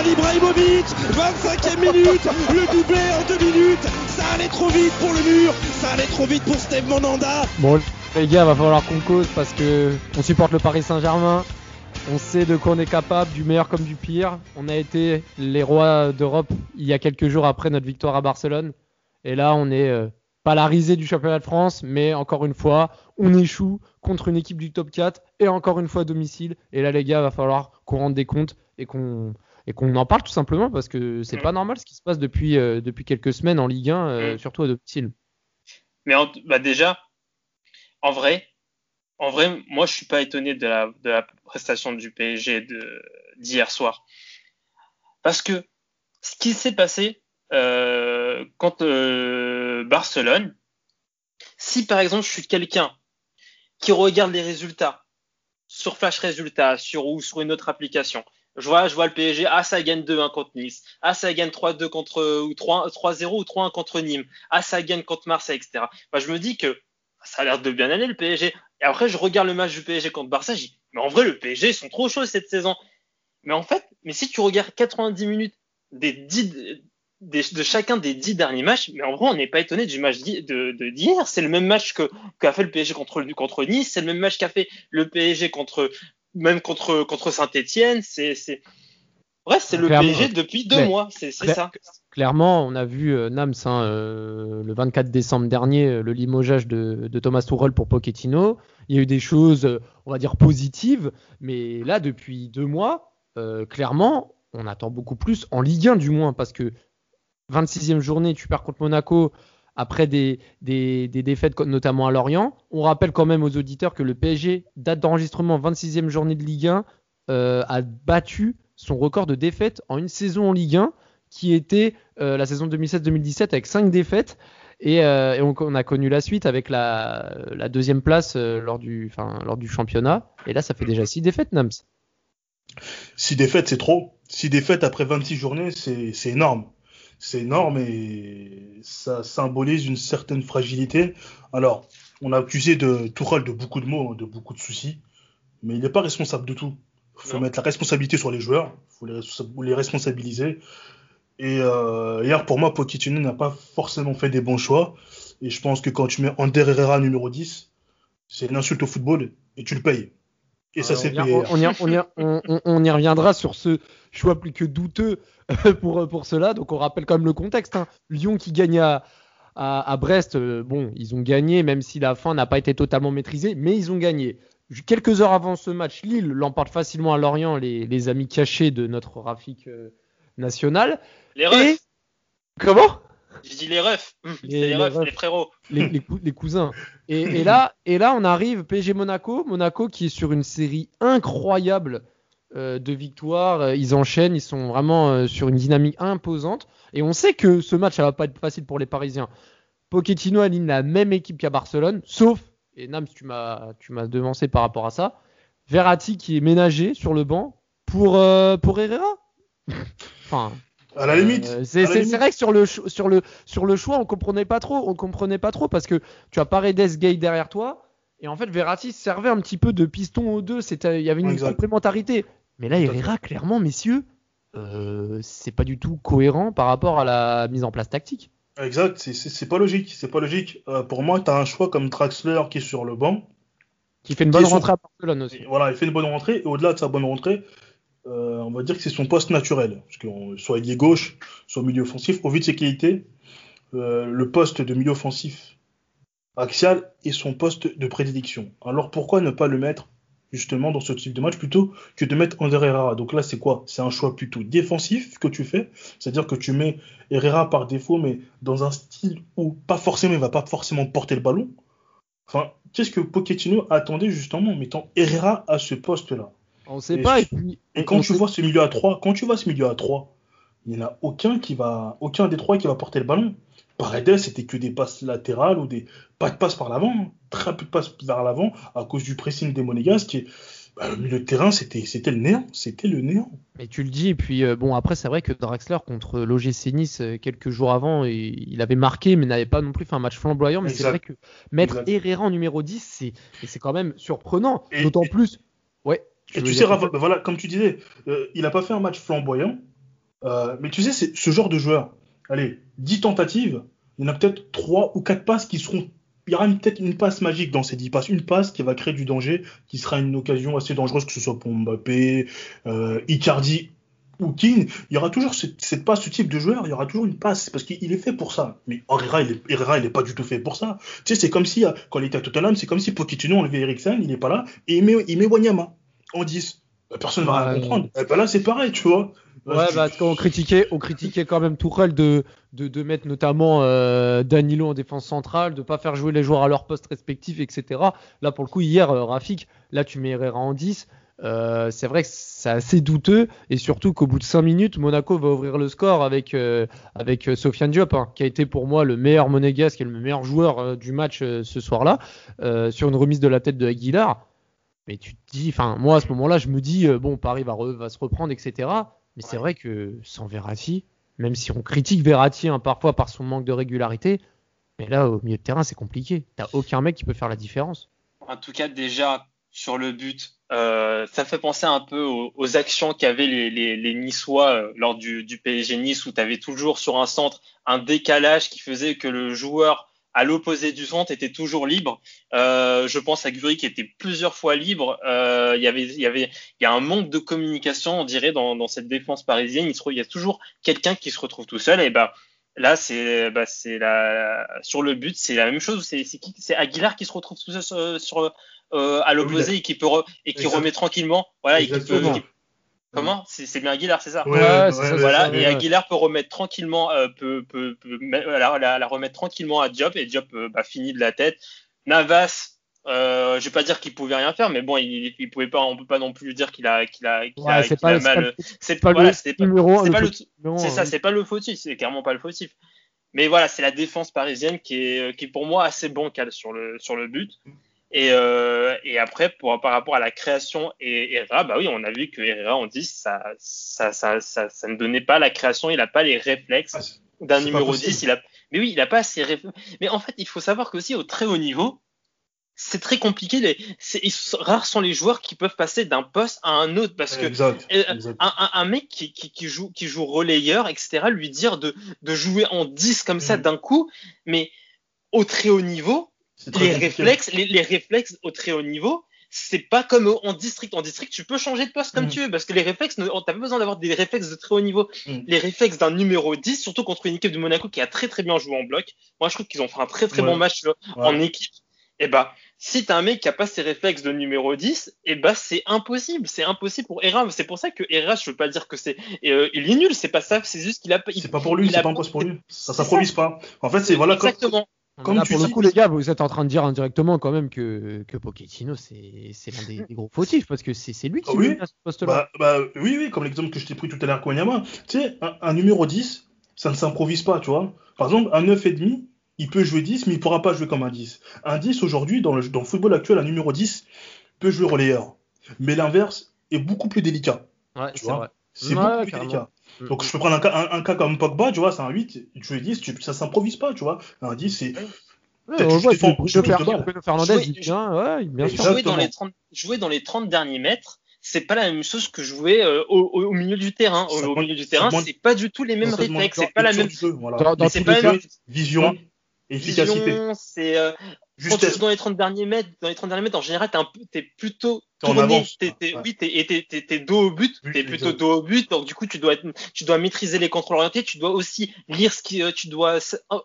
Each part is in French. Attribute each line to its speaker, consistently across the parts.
Speaker 1: Zlatan Ibrahimovic 25e minute Le doublé en deux minutes Ça allait trop vite pour le mur Ça allait trop vite pour Steve Monanda
Speaker 2: Bon les gars va falloir qu'on cause parce que on supporte le Paris Saint-Germain on sait de quoi on est capable, du meilleur comme du pire. On a été les rois d'Europe il y a quelques jours après notre victoire à Barcelone. Et là, on est euh, pas la risée du championnat de France, mais encore une fois, on échoue contre une équipe du top 4 et encore une fois à domicile. Et là, les gars, va falloir qu'on rende des comptes et qu'on et qu'on en parle tout simplement parce que c'est
Speaker 3: Mm.
Speaker 2: pas normal ce qui se passe depuis euh, depuis quelques semaines en Ligue 1, euh,
Speaker 3: Mm.
Speaker 2: surtout à domicile.
Speaker 3: Mais en- bah déjà, en vrai, en vrai, moi je suis pas étonné de la, de la prestation du PSG d'hier soir. Parce que ce qui s'est passé euh, contre euh, Barcelone, si par exemple je suis quelqu'un qui regarde les résultats sur Flash Résultats sur, ou sur une autre application, je vois, je vois le PSG, ah ça gagne 2-1 contre Nice, ah ça gagne 3-2 contre ou 3 3-0 ou 3-1 contre Nîmes, ah ça gagne contre Marseille, etc. Bah, je me dis que ça a l'air de bien aller le PSG. Et après je regarde le match du PSG contre Barça, je dis mais en vrai le PSG ils sont trop chauds cette saison. Mais en fait, mais si tu regardes 90 minutes des 10 des- de chacun des 10 derniers matchs, mais en vrai on n'est pas étonné du match d'hi- de de- d'hier. C'est le même match qu'a fait le PSG contre contre Nice, c'est le même match qu'a fait le PSG contre même contre contre Saint-Étienne. C'est Bref, c'est le. PSG depuis deux mois, c'est ça.
Speaker 2: Clairement, on a vu euh, Nams hein, euh, le 24 décembre dernier, euh, le limogeage de, de Thomas Tuchel pour Pochettino. Il y a eu des choses, euh, on va dire, positives, mais là, depuis deux mois, euh, clairement, on attend beaucoup plus en Ligue 1 du moins, parce que 26e journée, tu perds contre Monaco après des, défaites, notamment à Lorient. On rappelle quand même aux auditeurs que le PSG, date d'enregistrement 26e journée de Ligue 1, euh, a battu son record de défaites en une saison en Ligue 1 qui était euh, la saison 2016-2017 avec 5 défaites. Et, euh, on, a connu la suite avec la, deuxième place lors, du, lors du championnat. Et là, ça fait déjà 6 défaites, Nams.
Speaker 4: Six défaites, c'est trop. Six défaites après 26 journées, c'est énorme. C'est énorme et ça symbolise une certaine fragilité. Alors, on a accusé de Tourelle de beaucoup de mots, hein, de beaucoup de soucis, mais il n'est pas responsable de tout. Il faut
Speaker 3: Non.
Speaker 4: mettre la responsabilité sur les joueurs, il faut les responsabiliser. Et euh, hier, pour moi, Pochettino n'a pas forcément fait des bons choix. Et je pense que quand tu mets Ander Herrera numéro 10, c'est une insulte au football et tu le payes. Et ça, c'est
Speaker 2: on, y, on, y, on, y, on, on- on y reviendra sur ce choix plus que douteux pour, pour cela. Donc on rappelle quand même le contexte. hein. Lyon qui gagne à, à, à Brest, euh, bon, ils ont gagné, même si la fin n'a pas été totalement maîtrisée, mais ils ont gagné. Quelques heures avant ce match, Lille l'emporte facilement à Lorient, les, les amis cachés de notre Rafik euh, national.
Speaker 3: Les refs,
Speaker 2: Et comment?
Speaker 3: Je dis les refs, Hum,
Speaker 2: Les-
Speaker 3: refs,
Speaker 2: refs.
Speaker 3: les frérots.
Speaker 2: les, les cou- les cousins. Et, et là, et là, on arrive PSG Monaco, Monaco qui est sur une série incroyable euh, de victoires. Euh, Ils enchaînent, ils sont vraiment euh, sur une dynamique imposante. Et on sait que ce match, ça va pas être facile pour les Parisiens. Pochettino aligne la même équipe qu'à Barcelone, sauf et Nams, tu m'as tu m'as devancé par rapport à ça. Verratti qui est ménagé sur le banc pour euh, pour Herrera. enfin.
Speaker 4: À la limite.
Speaker 2: Euh, c'est
Speaker 4: limite.
Speaker 2: c'est vrai que sur le, sur, le, sur le choix, on comprenait pas trop. On comprenait pas trop parce que tu as Paredes Gay derrière toi. Et en fait, Verratti servait un petit peu de piston aux deux. Il y avait une
Speaker 4: Exact.
Speaker 2: complémentarité. Mais là, Herrera, clairement, messieurs, euh, c'est pas du tout cohérent par rapport à la mise en place tactique.
Speaker 4: Exact, c'est- pas logique. C'est pas logique. Euh, pour moi, tu as un choix comme Traxler qui est sur le banc.
Speaker 2: Qui fait une bonne rentrée à Barcelone aussi.
Speaker 4: Et voilà, il fait une bonne rentrée. Et au-delà de sa bonne rentrée, euh, on va dire que c'est son poste naturel. Parce que soit ailier gauche, soit milieu offensif, au vu de ses qualités, euh, le poste de milieu offensif axial est son poste de prédilection. Alors pourquoi ne pas le mettre justement dans ce type de match plutôt que de mettre Ander Herrera? Donc là, c'est quoi? C'est un choix plutôt défensif que tu fais. C'est-à-dire que tu mets Herrera par défaut, mais dans un style où pas forcément, il va pas forcément porter le ballon. Enfin, qu'est-ce que Pochettino attendait justement en mettant Herrera à ce poste-là?
Speaker 2: On sait
Speaker 4: Et
Speaker 2: pas.
Speaker 4: je-
Speaker 2: Et puis,
Speaker 4: Et
Speaker 2: on-
Speaker 4: quand tu
Speaker 2: sait-
Speaker 4: vois ce milieu à 3, quand tu vois ce milieu à 3, il n'y en a aucun qui va, aucun des trois qui va porter le ballon. Paredes, c'était que des passes latérales ou des pas de passes par l'avant, hein. très peu de passes vers l'avant à cause du pressing des Monégas qui bah, le milieu de terrain, c'était c'était le néant, c'était le néant.
Speaker 2: Mais tu le dis, et puis euh, bon, après, c'est vrai que Draxler contre l'OGC Nice euh, quelques jours avant, il, il avait marqué, mais n'avait pas non plus fait un match flamboyant. Mais c'est vrai que mettre
Speaker 4: Exact.
Speaker 2: Herrera en numéro 10, c'est c'est quand même surprenant. D'autant plus. Ouais.
Speaker 4: Et tu sais, Rafa, voilà, comme tu disais, euh, il a pas fait un match flamboyant, euh, mais tu sais, c'est ce genre de joueur. Allez, 10 tentatives, il y en a peut-être 3 ou 4 passes qui seront. Il y aura peut-être une passe magique dans ces 10 passes, une passe qui va créer du danger, qui sera une occasion assez dangereuse, que ce soit pour Mbappé, euh, Icardi ou Keane. Il y aura toujours cette, cette passe, ce type de joueur, il y aura toujours une passe, parce qu'il est fait pour ça. Mais Herrera, il est, Herrera, il est pas du tout fait pour ça. Tu sais, c'est comme si, quand il était à Tottenham, c'est comme si Pochettino enlevait Eriksen, il est pas là, et il met, il met Wanyama en 10. Bah, Personne va rien comprendre. Eh ben là, c'est pareil, tu vois.
Speaker 2: Ouais, bah, parce qu'on critiquait, on critiquait quand même Tourelle de, de, de mettre notamment euh, Danilo en défense centrale, de pas faire jouer les joueurs à leur poste respectif, etc. Là, pour le coup, hier, euh, Rafik, là, tu mets Herrera en 10. Euh, c'est vrai que c'est assez douteux et surtout qu'au bout de 5 minutes, Monaco va ouvrir le score avec, avec Sofiane Diop, hein, qui a été pour moi le meilleur monégasque et le meilleur joueur du match ce soir-là, sur une remise de la tête de Aguilar. Mais tu te dis, enfin, moi à ce moment-là, je me dis, euh, bon, Paris va, re- va se reprendre, etc. Mais c'est vrai que sans Verratti, même si on critique Verratti hein, parfois par son manque de régularité, mais là au milieu de terrain c'est compliqué. T'as aucun mec qui peut faire la différence.
Speaker 3: En tout cas, déjà, sur le but, euh, ça fait penser un peu aux, aux actions qu'avaient les, les, les Niçois euh, lors du, du PSG Nice, où tu avais toujours sur un centre un décalage qui faisait que le joueur à l'opposé du centre était toujours libre. Euh, je pense à Guri qui était plusieurs fois libre. Euh, il y avait, il y avait, il y a un manque de communication, on dirait, dans, dans cette défense parisienne. Il, se, il y a toujours quelqu'un qui se retrouve tout seul. Et ben là, c'est, bah, c'est la, sur le but, c'est la même chose. C'est, Aguilar qui se retrouve tout seul sur, sur euh, à l'opposé et qui peut re- et qui remet tranquillement. Voilà, et qui peut, comment C'est, c'est bien Aguilar, c'est ça
Speaker 4: Ouais,
Speaker 2: Ouais,
Speaker 4: ouais,
Speaker 2: c'est
Speaker 4: ouais,
Speaker 2: ça,
Speaker 4: ouais,
Speaker 3: voilà,
Speaker 4: ouais,
Speaker 3: et. Aguilar peut remettre tranquillement, euh, peut, peut, peut la, la- la remettre tranquillement à Diop, et Diop euh, bah, finit de la tête. Navas, euh, je vais pas dire qu'il pouvait rien faire, mais bon, il, il pouvait pas, on peut pas non plus dire qu'il a, qu'il a, qu'il
Speaker 2: Ouais,
Speaker 3: a,
Speaker 2: pas,
Speaker 3: mal. C'est
Speaker 2: pas
Speaker 3: voilà,
Speaker 2: le numéro
Speaker 3: c'est pas le, c'est ça, c'est pas le fautif, c'est clairement pas le fautif. Mais voilà, c'est la défense parisienne qui est, qui est pour moi assez bancale sur le, sur le but. Et, euh, et après, pour, par rapport à la création et Herrera, bah oui, on a vu que Herrera en 10, ça, ça, ça, ça, ça ne donnait pas la création, il n'a pas les réflexes
Speaker 4: Ah,
Speaker 3: d'un numéro
Speaker 4: possible.
Speaker 3: 10. Il a, mais oui, il n'a pas assez réflexes. Mais en fait, il faut savoir qu'aussi au très haut niveau, c'est très compliqué. Les, rares sont les joueurs qui peuvent passer d'un poste à un autre parce que
Speaker 4: Exact.
Speaker 3: euh,
Speaker 4: exact.
Speaker 3: un, un, un mec qui, qui, qui joue qui joue relayeur, etc., lui dire de, de jouer en 10 comme ça
Speaker 4: Mhm.
Speaker 3: d'un coup, mais au très haut niveau, les réflexes, les, les réflexes au très haut niveau, c'est pas comme en district. En district, tu peux changer de poste comme
Speaker 4: Mhm.
Speaker 3: tu veux, parce que les réflexes, ne- t'as pas besoin d'avoir des réflexes de très haut niveau.
Speaker 4: Mhm.
Speaker 3: Les réflexes d'un numéro 10, surtout contre une équipe de Monaco qui a très très bien joué en bloc. Moi, je trouve qu'ils ont fait un très très
Speaker 4: Ouais.
Speaker 3: bon match
Speaker 4: Ouais.
Speaker 3: en équipe. Et bah, si t'as un mec qui a pas ses réflexes de numéro 10, et bah c'est impossible, c'est impossible pour Herrera. C'est pour ça que Herrera, je veux pas dire que c'est, euh, il est nul, c'est pas ça, c'est juste qu'il a
Speaker 4: C'est pas pour lui, c'est pas un poste pour lui. Ça s'improvise pas. En fait, c'est voilà
Speaker 3: Exactement.
Speaker 4: comme
Speaker 2: Là,
Speaker 4: tu
Speaker 2: pour le coup, les gars, vous êtes en train de dire indirectement quand même que, que Pochettino, c'est c'est l'un des, des gros fautifs parce que c'est lui qui
Speaker 4: Ah oui.
Speaker 2: à ce poste-là.
Speaker 4: Bah, bah, oui, oui, comme l'exemple que je t'ai pris tout à l'heure, Konyama. Tu sais, un, un numéro 10, ça ne s'improvise pas, tu vois. Par exemple, un 9,5, il peut jouer 10, mais il pourra pas jouer comme un 10. Un 10, aujourd'hui, dans le, dans le football actuel, un numéro 10 peut jouer relayeur. Mais l'inverse est beaucoup plus délicat.
Speaker 2: ouais,
Speaker 4: tu
Speaker 2: c'est
Speaker 4: vois.
Speaker 2: vrai.
Speaker 4: C'est
Speaker 2: Ouais,
Speaker 4: beaucoup plus délicat.
Speaker 2: Mm.
Speaker 4: Donc, je peux prendre un cas, un, un cas comme Pogba, tu vois, c'est un 8, jouer 10, tu, ça s'improvise pas, tu vois. Un 10, c'est.
Speaker 2: Ouais, on voit Bruno. Bruno Fernandez,
Speaker 3: Jouer-
Speaker 2: il vient, ouais, bien sûr.
Speaker 3: Jouer dans les 30 jouer dans les 30 derniers mètres c'est pas la même chose que jouer euh, au, au- milieu du terrain au, au milieu du terrain c'est pas du tout les mêmes réflexes c'est pas la même
Speaker 4: du jeu, voilà.
Speaker 2: Dans- dans
Speaker 3: mais c'est
Speaker 2: tous
Speaker 3: pas
Speaker 2: les
Speaker 3: la
Speaker 2: cas,
Speaker 3: même
Speaker 4: Vision, efficacité,
Speaker 3: vision c'est euh, quand tu joues dans les 30 derniers mètres dans les 30 derniers mètres en général t'es plutôt
Speaker 4: T'es Ouais.
Speaker 3: oui t'es, et t'es, t'es, t'es dos au but t'es plutôt dos au but donc du coup tu dois être, tu dois maîtriser les contrôles orientés tu dois aussi lire ce qui euh, tu dois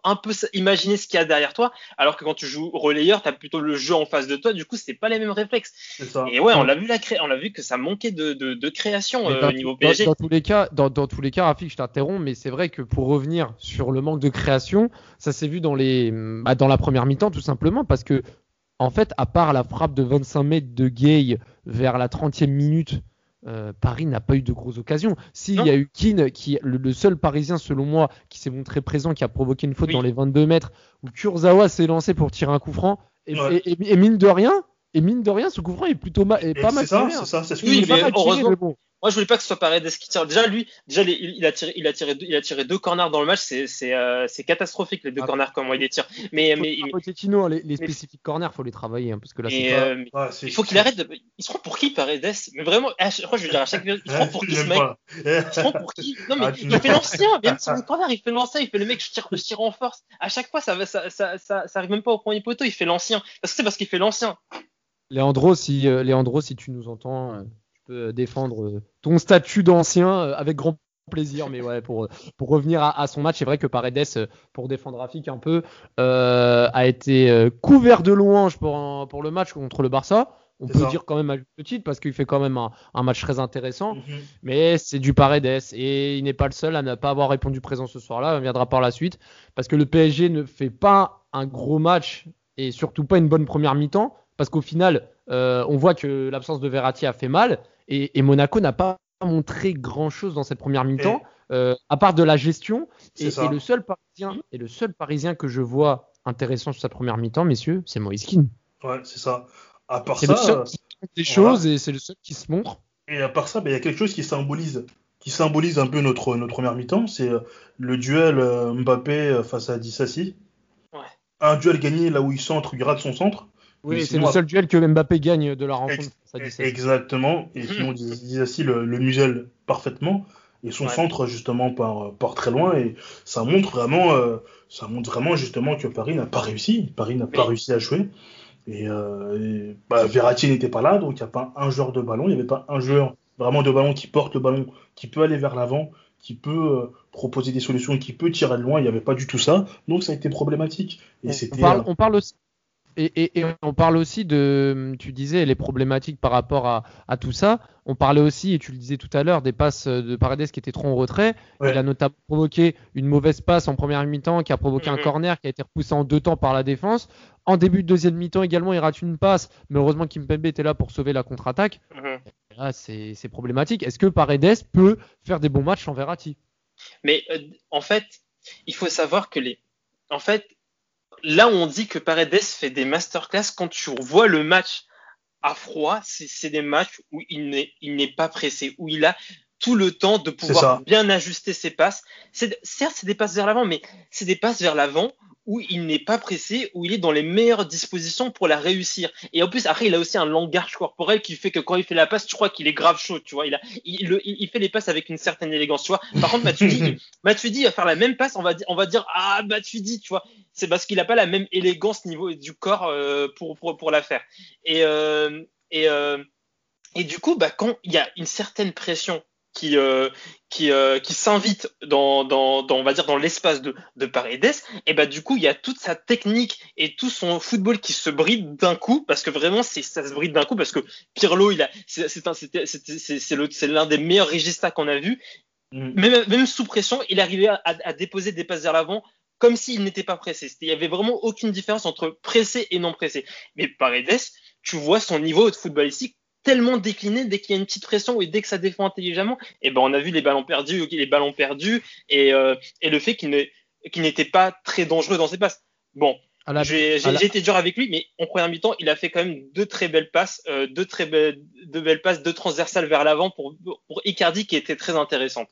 Speaker 3: un- peu imaginer ce qu'il y a derrière toi alors que quand tu joues relayeur t'as plutôt le jeu en face de toi du coup c'est pas les mêmes réflexes
Speaker 4: C'est ça.
Speaker 3: Et ouais, on l'a vu la cré... on l'a vu que ça manquait de, de, de création euh, au niveau
Speaker 2: dans-
Speaker 3: PSG.
Speaker 2: dans tous les cas, dans, dans tous les cas, Rafik, je t'interromps, mais c'est vrai que pour revenir sur le manque de création, ça s'est vu dans les, bah, dans la première mi-temps tout simplement parce que, en fait, à part la frappe de 25 mètres de Gay vers la 30e minute, euh, Paris n'a pas eu de grosses occasions. S'il y a eu Keane, qui le, le seul Parisien selon moi qui s'est montré présent, qui a provoqué une faute
Speaker 3: Oui.
Speaker 2: dans les 22 mètres, où Kurzawa s'est lancé pour tirer un coup franc, et,
Speaker 4: Ouais.
Speaker 2: et- et- et mine de rien, et mine de rien, ce coup franc est plutôt ma- est
Speaker 4: Et
Speaker 2: pas mal
Speaker 4: c'est ça,
Speaker 2: hein.
Speaker 4: c'est ça, c'est ce que
Speaker 3: Oui,
Speaker 4: je
Speaker 2: Il est pas
Speaker 3: mais
Speaker 2: mal tiré,
Speaker 3: heureusement-
Speaker 2: mais bon.
Speaker 3: Moi, je voulais pas que ce soit Paredes qui tire. Déjà, lui, déjà, il, il a tiré, il a tiré, deux, il a tiré, deux, corners dans le match. C'est, c'est, euh, c'est catastrophique les deux
Speaker 2: Ah.
Speaker 3: corners comment il les tire. Mais,
Speaker 2: Faut
Speaker 3: mais,
Speaker 2: Pochettino, hein, les, les spécifiques corners, faut les travailler, hein, parce que là, c'est
Speaker 3: et,
Speaker 2: pas...
Speaker 3: euh,
Speaker 4: c'est-
Speaker 3: il faut qu'il arrête de. Il se prend pour qui Paredes? Mais vraiment, à chaque fois, je veux dire à chaque il se prend pour qui ce mec? Il se prend pour qui? Non mais
Speaker 4: Ah,
Speaker 3: il fait l'ancien, même sur le corner, il fait l'ancien, il fait le mec, je tire, je tire en force. À chaque fois, ça, va- ça, ça, ça, ça arrive même pas au premier poteau, il fait l'ancien. Parce que c'est parce qu'il fait l'ancien.
Speaker 2: Leandro, si, euh, Leandro, si tu nous entends, euh, peux défendre euh, ton statut d'ancien euh, avec grand plaisir. Mais ouais, pour, pour revenir à, à son match, c'est vrai que Paredes, euh, pour défendre Rafik un peu, euh, a été euh, couvert de louanges pour, un- pour le match contre le Barça. On peut
Speaker 4: ça.
Speaker 2: dire quand même à juste titre parce qu'il fait quand même un, un match très intéressant.
Speaker 4: Mhm.
Speaker 2: Mais c'est du Paredes et il n'est pas le seul à ne pas avoir répondu présent ce soir-là. On viendra par la suite parce que le PSG ne fait pas un gros match et surtout pas une bonne première mi-temps parce qu'au final, euh, on voit que l'absence de Verratti a fait mal et, et Monaco n'a pas montré grand-chose dans cette première mi-temps euh, à part de la gestion. Et, le seul Parisien et le seul Parisien que je vois intéressant sur sa première mi-temps, messieurs, c'est Moïse Kean.
Speaker 4: Ouais, c'est ça. À part
Speaker 2: C'est
Speaker 4: ça,
Speaker 2: le seul
Speaker 4: euh,
Speaker 2: qui montre des
Speaker 4: voilà.
Speaker 2: choses et c'est le seul qui se montre.
Speaker 4: et à part ça, ben, il y a quelque chose qui symbolise, qui symbolise un peu notre, notre première mi-temps, c'est euh, le duel Mbappé face à Dissassi.
Speaker 3: Ouais.
Speaker 4: Un duel gagné là où il centre, il rate son centre.
Speaker 2: Oui, c'est
Speaker 4: sinon,
Speaker 2: le seul duel que Mbappé gagne de la
Speaker 4: Ex-
Speaker 2: rencontre. Ça dit ça.
Speaker 4: Exactement. Et sinon, Dissassi le, le muselle parfaitement. Et son
Speaker 3: Ouais.
Speaker 4: centre, justement, part, part très loin. Et ça montre vraiment, euh, ça montre vraiment, justement, que Paris n'a pas réussi. Paris n'a pas
Speaker 3: Oui.
Speaker 4: réussi à jouer. Et, euh, et, bah, Verratti n'était pas là, donc il n'y a pas un joueur de ballon. Il n'y avait pas un joueur vraiment de ballon qui porte le ballon, qui peut aller vers l'avant, qui peut euh, proposer des solutions, qui peut tirer de loin. Il n'y avait pas du tout ça. Donc ça a été problématique. Et
Speaker 2: On-
Speaker 4: c'était.
Speaker 2: on, parle,
Speaker 4: euh,
Speaker 2: on parle aussi. Et, et- et on parle aussi de, tu disais, les problématiques par rapport à, à tout ça. On parlait aussi, et tu le disais tout à l'heure, des passes de Paredes qui étaient trop en retrait.
Speaker 4: Ouais.
Speaker 2: Il a notamment provoqué une mauvaise passe en première mi-temps qui a provoqué un
Speaker 3: Mhm.
Speaker 2: corner qui a été repoussé en deux temps par la défense. En début de deuxième mi-temps également, il rate une passe, mais heureusement Kimpembe était là pour sauver la contre-attaque.
Speaker 3: Mhm.
Speaker 2: Là, c'est c'est problématique. Est-ce que Paredes peut faire des bons matchs sans Verratti?
Speaker 3: Mais euh, en fait, il faut savoir que les. En fait, là où on dit que Paredes fait des masterclass, quand tu vois le match à froid, c'est des matchs où il n'est pas pressé, où il a tout le temps de pouvoir bien ajuster ses passes. Certes, c'est des passes vers l'avant, mais c'est des passes vers l'avant où il n'est pas pressé, où il est dans les meilleures dispositions pour la réussir. Et en plus, après, il a aussi un langage corporel qui fait que quand il fait la passe, tu crois qu'il est grave chaud, tu vois. Il, a, il, le- il- il fait les passes avec une certaine élégance, tu vois. Par contre, Matuidi, Matuidi va faire la même passe, on va, dire- on va dire, ah, Matuidi, tu vois. C'est parce qu'il n'a pas la même élégance niveau du corps euh, pour, pour, pour la faire. Et, euh, et, euh, et du coup, bah, quand il y a une certaine pression qui, euh, qui, euh, qui s'invite dans, dans, dans, on va dire, dans l'espace de, de Paredes, et bah, du coup, il y a toute sa technique et tout son football qui se bride d'un coup, parce que vraiment, c'est, ça se bride d'un coup, parce que Pirlo, il a, c'est, c'est, l'un des meilleurs régistas qu'on a vu.
Speaker 4: Mm.
Speaker 3: Même, même sous pression, il arrivait à, à- à déposer des passes vers l'avant comme s'il n'était pas pressé. Il y avait vraiment aucune différence entre pressé et non pressé. Mais Paredes, tu vois son niveau de footballistique tellement décliné dès qu'il y a une petite pression et dès que ça défend intelligemment. Et ben on a vu les ballons perdus, les ballons perdus et, euh, et le fait qu'il n'était pas très dangereux dans ses passes. Bon, j'ai
Speaker 2: la-
Speaker 3: été dur avec lui, mais en première mi-temps, il a fait quand même deux très belles passes, euh, deux très belles, deux belles passes, deux transversales vers l'avant pour, pour Icardi qui était très intéressante.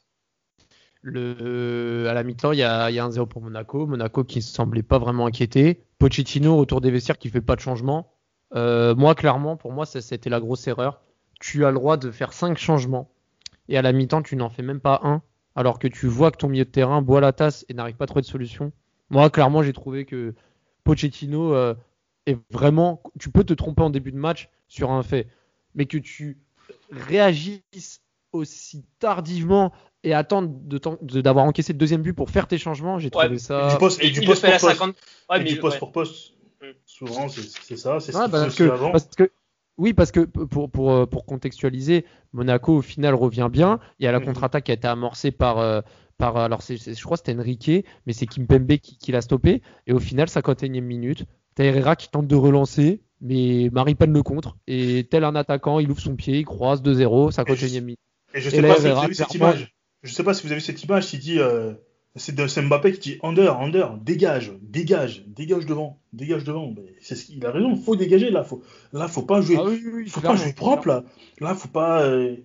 Speaker 2: Le, à la mi-temps, il y a, il y a un 0 pour Monaco. Monaco qui ne semblait pas vraiment inquiété. Pochettino autour des vestiaires qui fait pas de changement. Euh, moi, clairement, pour moi, ça, c'était la grosse erreur. Tu as le droit de faire 5 changements. Et à la mi-temps, tu n'en fais même pas un. Alors que tu vois que ton milieu de terrain boit la tasse et n'arrive pas à trouver de solution. Moi, clairement, j'ai trouvé que Pochettino euh, est vraiment. Tu peux te tromper en début de match sur un fait. Mais que tu réagisses aussi tardivement et attendre de d'avoir encaissé le deuxième but pour faire tes changements, j'ai trouvé
Speaker 3: Ouais,
Speaker 2: ça.
Speaker 4: du poste, et du poste pour poste.
Speaker 3: 50. Ouais,
Speaker 4: et
Speaker 3: mais
Speaker 4: du poste
Speaker 3: ouais.
Speaker 4: pour poste. Souvent, c'est ça, c'est ce
Speaker 2: parce, que,
Speaker 4: avant.
Speaker 2: parce que oui, parce que pour, pour, euh, pour contextualiser, Monaco au final revient bien. Il y a la
Speaker 4: Mhm.
Speaker 2: contre-attaque qui a été amorcée par, euh, par alors je crois que c'était Enrique, mais c'est Kimpembe qui, qui l'a stoppé. Et au final, 51e minute, t'as Herrera qui tente de relancer, mais Maripane le contre. Et tel un attaquant, il ouvre son pied, il croise 2-0, ça continue
Speaker 4: Et Et je sais pas si vous avez vu cette image. Je sais pas si vous avez cette image qui dit euh, c'est Mbappé qui dit under, under, dégage, dégage, dégage devant, dégage devant. C'est ce il a raison, faut dégager là, faut là faut pas jouer,
Speaker 2: Ah oui, oui, oui,
Speaker 4: faut pas jouer propre là. Là faut pas euh,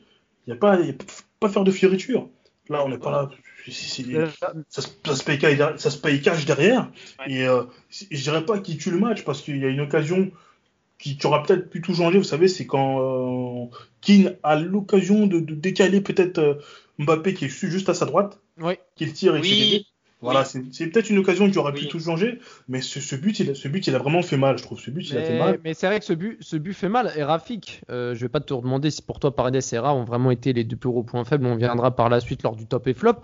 Speaker 4: y a pas y a pas faire de fioriture. Là on n'est pas là. ça, se- ça se paye cash- ça se paye cash derrière.
Speaker 3: Ouais.
Speaker 4: Et euh, je dirais pas qu'il tue le match parce qu'il y a une occasion qui, aura peut-être pu tout changer. Vous savez, c'est quand euh, Keane a l'occasion de, de décaler peut-être euh, Mbappé qui est ju- juste à sa droite,
Speaker 2: Oui.
Speaker 4: qu'il tire et
Speaker 3: Oui.
Speaker 4: Voilà, c'est c'est peut-être une occasion qui aurait pu
Speaker 3: Oui.
Speaker 4: tout changer, mais ce, ce but, il a, ce but, il a vraiment fait mal, je trouve. Ce but, il a fait mal.
Speaker 2: mais c'est vrai que ce but, ce but fait mal. Et Rafik, euh, je vais pas te demander si pour toi Paredes et Herrera ont vraiment été les deux plus gros points faibles. On viendra par la suite lors du top et flop.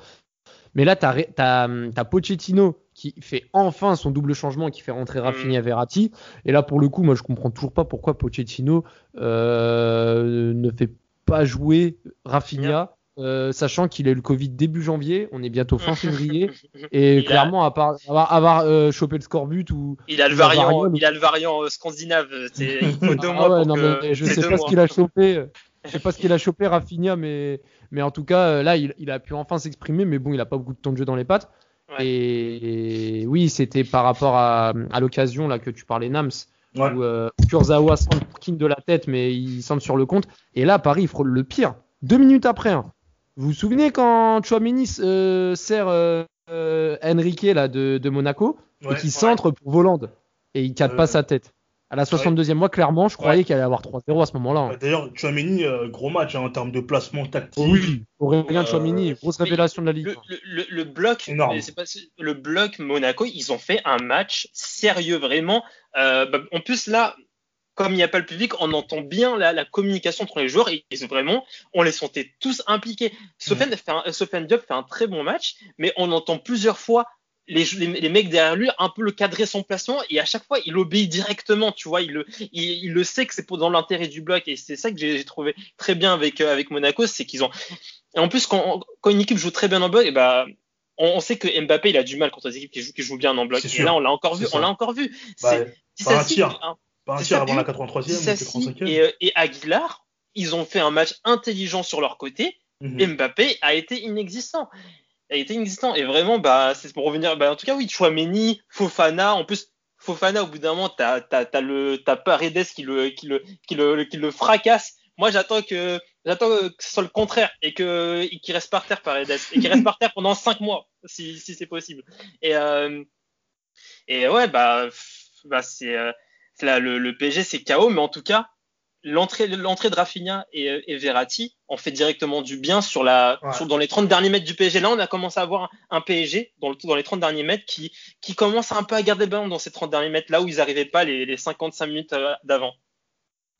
Speaker 2: Mais là, tu as, Pochettino qui fait enfin son double changement, qui fait rentrer Rafinha et Verratti. Et là, pour le coup, moi, je comprends toujours pas pourquoi Pochettino euh, ne fait pas jouer Rafinha. Euh, sachant qu'il a eu le Covid début janvier, on est bientôt fin février, et
Speaker 3: Il a-
Speaker 2: clairement, à part avoir, avoir, euh, chopé le score but ou,
Speaker 3: Il a le
Speaker 2: Le
Speaker 3: variant, il a le variant euh, scandinave. c'est- Il faut deux
Speaker 2: Ah
Speaker 3: mois
Speaker 2: ouais,
Speaker 3: pour
Speaker 2: non,
Speaker 3: que.
Speaker 2: mais je sais pas ce qu'il a chopé. Je sais pas ce qu'il a chopé Rafinha, mais, mais en tout cas, là, il, il a pu enfin s'exprimer, mais bon, il a pas beaucoup de temps de jeu dans les pattes.
Speaker 3: Ouais.
Speaker 2: Et, et oui, c'était par rapport à, à l'occasion là que tu parlais Nams,
Speaker 4: Ouais.
Speaker 2: où euh, Kurzawa centre King de la tête, mais il centre sur le compte. Et là, Paris il frôle le pire. Deux minutes après. hein. Vous vous souvenez quand Chouameni euh, sert euh, euh, Enrique là de, de Monaco
Speaker 4: Ouais.
Speaker 2: et qui centre pour Volande et il cadre
Speaker 4: Euh,
Speaker 2: pas sa tête. À la 62e mois, clairement, je croyais qu'il allait avoir 3-0 à ce moment-là. hein.
Speaker 4: Ouais, D'ailleurs, Chouameni, euh, gros match hein, en termes de placement tactique.
Speaker 2: Oui, Aurélien
Speaker 4: Euh,
Speaker 2: Chouamini, grosse révélation de la Ligue.
Speaker 3: Le, le, le- le bloc, pas- le bloc Monaco, ils ont fait un match sérieux vraiment. Euh, bah, en plus là, comme il n'y a pas le public, on entend bien la, la communication entre les joueurs et, et vraiment, on les sentait tous impliqués. Sofiane, fait un, Sofiane Diop fait un très bon match, mais on entend plusieurs fois les, les, les mecs derrière lui un peu le cadrer son placement et à chaque fois il obéit directement, tu vois, il le, il, il le sait que c'est pour dans l'intérêt du bloc et c'est ça que j'ai trouvé très bien avec, euh, avec Monaco, c'est qu'ils ont et en plus, quand, quand une équipe joue très bien en bloc, et bah, on, on sait que Mbappé il a du mal contre des équipes qui jouent, qui jouent bien en bloc. Et là, on l'a encore vu. On l'a encore vu.
Speaker 4: Bah,
Speaker 3: C'est
Speaker 4: un tir.
Speaker 3: hein,
Speaker 4: Pas un tir avant la
Speaker 3: et-
Speaker 4: 83e ou
Speaker 3: Dissassi
Speaker 4: 85e.
Speaker 3: et, euh, et Aguilar, ils ont fait un match intelligent sur leur côté. Et Mbappé a été inexistant. A été inexistant. Et vraiment, bah, c'est pour revenir. Bah, en tout cas, oui, Chouameni, Fofana. En plus, Fofana, au bout d'un moment, t'as, t'as, t'as le, t'as Paredes qui le, qui le, qui le, qui le fracasse. Moi, j'attends que, j'attends que ce soit le contraire et que, qu'il reste par terre, Paredes. Et qu'il reste par terre pendant cinq mois, si, si c'est possible. Et, euh, et ouais, bah, bah c'est, euh, c'est là, le, le PSG, c'est KO, mais en tout cas, l'entrée, de Rafinha et, euh, et Verratti en fait directement du bien sur la,
Speaker 4: Ouais.
Speaker 3: sur, dans les 30 derniers mètres du PSG. Là, on a commencé à voir un, un PSG dans, le, dans les 30 derniers mètres qui, qui commence un peu à garder le ballon dans ces 30 derniers mètres, là où ils n'arrivaient pas les, les 55 minutes euh, d'avant.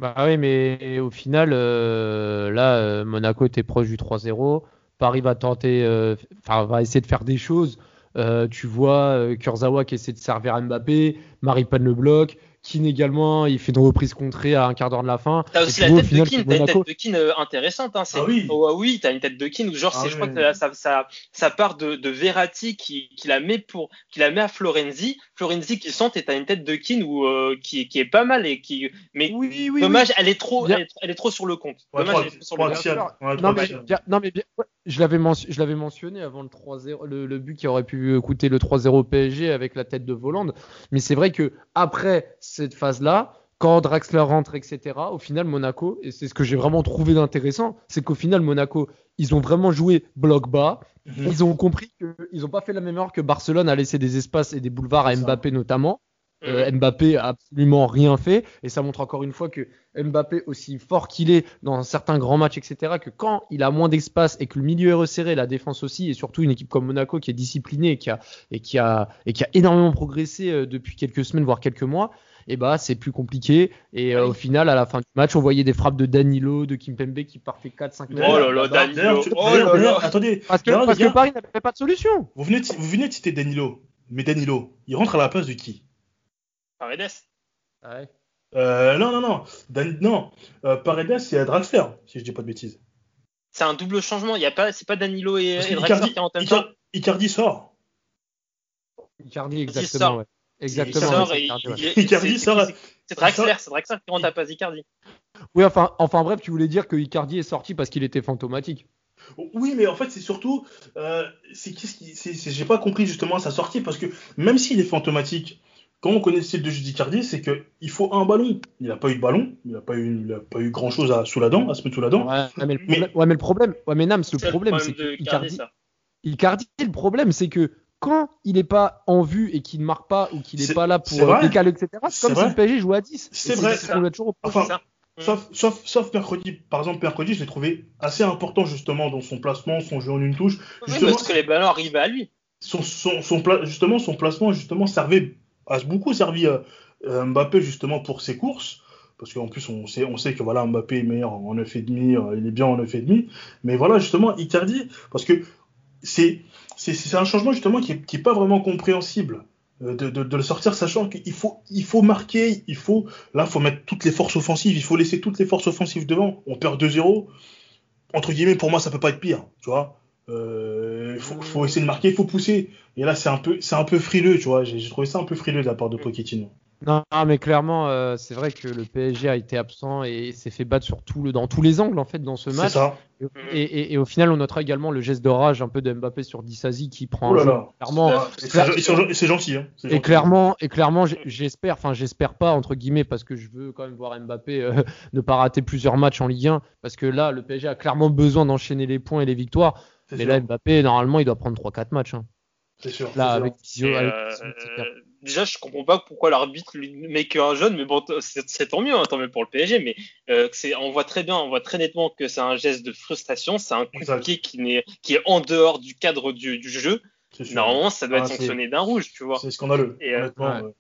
Speaker 2: Bah oui, mais au final, euh, là, euh, Monaco était proche du 3-0. Paris va tenter, euh, va essayer de faire des choses. Euh, tu vois euh, Kurzawa qui essaie de servir à Mbappé, Maripane le bloc, Keane également, il fait une reprise contrée à un quart d'heure de la fin.
Speaker 3: T'as aussi la tête de
Speaker 2: final,
Speaker 3: Keane, t'as une tête de Keane euh, intéressante. Hein, c'est-
Speaker 4: Ah oui.
Speaker 3: Oh, ah oui, t'as une tête de Keane où genre,
Speaker 4: Ah
Speaker 3: c'est, je crois
Speaker 4: oui.
Speaker 3: que là, ça, ça, ça part de, de Verratti qui, qui la met pour, qui la met à Florenzi. Florenzi qui sent et t'as une tête de Keane où, euh, qui, qui est pas mal et qui, mais
Speaker 2: Oui, oui,
Speaker 3: dommage, elle est trop, elle est, elle est trop sur le compte.
Speaker 4: Ouais,
Speaker 3: dommage,
Speaker 4: trois-
Speaker 3: elle est trop sur
Speaker 4: trois
Speaker 3: le compte.
Speaker 2: Non mais, bien- non, mais bien- ouais, je l'avais mention- je l'avais mentionné avant le 3-0, le, le but qui aurait pu coûter le 3-0 au PSG avec la tête de Volande. Mais c'est vrai que après cette phase-là, quand Draxler rentre, etc., au final, Monaco, et c'est ce que j'ai vraiment trouvé d'intéressant, c'est qu'au final, Monaco, ils ont vraiment joué bloc bas.
Speaker 4: Mhm.
Speaker 2: Ils ont compris qu'ils n'ont pas fait la même erreur que Barcelone à laisser des espaces et des boulevards à. Mbappé notamment. Euh,
Speaker 3: Mhm.
Speaker 2: Mbappé a absolument rien fait et ça montre encore une fois que Mbappé, aussi fort qu'il est dans certains grands matchs, etc., que quand il a moins d'espace et que le milieu est resserré, la défense aussi, et surtout une équipe comme Monaco qui est disciplinée et qui a, et qui a, et qui a énormément progressé euh, depuis quelques semaines, voire quelques mois, et bah c'est plus compliqué. Et euh, au final, à la fin du match, on voyait des frappes de Danilo, de Kimpembe qui partaient 4-5 mètres.
Speaker 3: Oh là là, Danilo. Oh là là.
Speaker 4: attendez,
Speaker 2: Parce que, parce Paris n'avait pas de solution.
Speaker 4: vous venez, de, vous venez de citer Danilo, mais Danilo, il rentre à la place de qui?
Speaker 3: Paredes.
Speaker 2: Ouais.
Speaker 4: euh, Non, non, non, Dan- non. Euh, Paredes, c'est Draxler, si je dis pas de bêtises.
Speaker 3: C'est un double changement. Il y a pas, c'est pas Danilo et, et Draxler
Speaker 4: Icardi,
Speaker 3: qui en même temps.
Speaker 4: Icar- Icardi sort.
Speaker 2: Icardi,
Speaker 3: sort.
Speaker 2: exactement. Ouais. Exactement. Icardi,
Speaker 4: sort,
Speaker 3: c'est- Draxler, c'est Draxler qui rend ta passe Icardi.
Speaker 2: Oui, enfin, enfin bref, tu voulais dire que Icardi est sorti parce qu'il était fantomatique.
Speaker 4: Oui, mais en fait, c'est surtout. Euh, c'est qu'est-ce qui. c'est- J'ai pas compris justement sa sortie parce que même s'il est fantomatique, quand on connaît le style de jeu d'Icardi, c'est qu'il faut un ballon. Il a pas eu de ballon, il a pas eu, il a pas eu grand chose à, sous la dent, à se mettre sous la dent.
Speaker 2: Ouais, mais le
Speaker 4: Mais-
Speaker 2: problème, ouais, mais le problème, ouais, mais Nams, le
Speaker 3: C'est
Speaker 2: problème, c'est que
Speaker 3: Icardi.
Speaker 2: Icardi, le problème, c'est que quand il n'est pas en vue et qu'il ne marque pas ou qu'il n'est pas là pour euh, décaler, etc.,
Speaker 4: C'est
Speaker 2: comme si le PSG jouait à 10.
Speaker 4: C'est vrai.
Speaker 2: lui a toujours.
Speaker 4: Enfin,
Speaker 3: ça.
Speaker 4: Sauf, sauf, sauf mercredi, par exemple, mercredi, je l'ai trouvé assez important justement dans son placement, son jeu en une touche.
Speaker 3: Oui, parce que les ballons arrivaient à lui.
Speaker 4: son, son, son pla- justement, son placement justement servait, a beaucoup servi à euh, Mbappé justement pour ses courses. Parce qu'en plus, on sait, on sait que voilà, Mbappé est meilleur en 9,5, euh, il est bien en 9,5. Mais voilà, justement, Icardi, parce que c'est c'est un changement justement qui est, qui est pas vraiment compréhensible. euh, De, de, de le sortir sachant qu'il faut, il faut marquer, il faut, là, faut mettre toutes les forces offensives, il faut laisser toutes les forces offensives devant. On perd 2-0. Entre guillemets, pour moi, ça peut pas être pire, tu vois. Euh, faut, faut essayer de marquer, il faut pousser. Et là, c'est un peu, c'est un peu frileux, tu vois. J'ai j'ai trouvé ça un peu frileux de la part de Pochettino.
Speaker 2: Non, mais clairement, euh, c'est vrai que le PSG a été absent et s'est fait battre sur tout le, dans tous les angles en fait dans ce
Speaker 4: C'est
Speaker 2: match.
Speaker 4: ça.
Speaker 2: Et, et- et au final, on notera également le geste de rage un peu de Mbappé sur Dissasi qui prend
Speaker 4: Oh
Speaker 2: un
Speaker 4: là
Speaker 2: jeu
Speaker 4: là.
Speaker 2: clairement.
Speaker 4: C'est- gentil, hein. C'est
Speaker 2: Et
Speaker 4: gentil.
Speaker 2: clairement, et clairement, j'espère, enfin j'espère pas entre guillemets parce que je veux quand même voir Mbappé euh, ne pas rater plusieurs matchs en Ligue 1 parce que là, le PSG a clairement besoin d'enchaîner les points et les victoires.
Speaker 4: C'est
Speaker 2: Mais
Speaker 4: sûr.
Speaker 2: là, Mbappé, normalement, il doit prendre 3-4 matchs. hein.
Speaker 4: C'est sûr.
Speaker 2: Là,
Speaker 4: c'est
Speaker 2: avec
Speaker 4: sûr.
Speaker 3: Euh. Déjà, je comprends pas pourquoi l'arbitre lui met qu'un jeune, mais bon, c'est tant mieux, hein, tant mieux pour le PSG. Mais euh, on voit très bien, on voit très nettement que c'est un geste de frustration, c'est un coup de pied qui, est en dehors du cadre du, du jeu. Normalement, ça doit
Speaker 4: Ah,
Speaker 3: être sanctionné d'un rouge, tu vois.
Speaker 4: C'est scandaleux.
Speaker 3: Et, euh,
Speaker 4: honnêtement,
Speaker 2: ouais.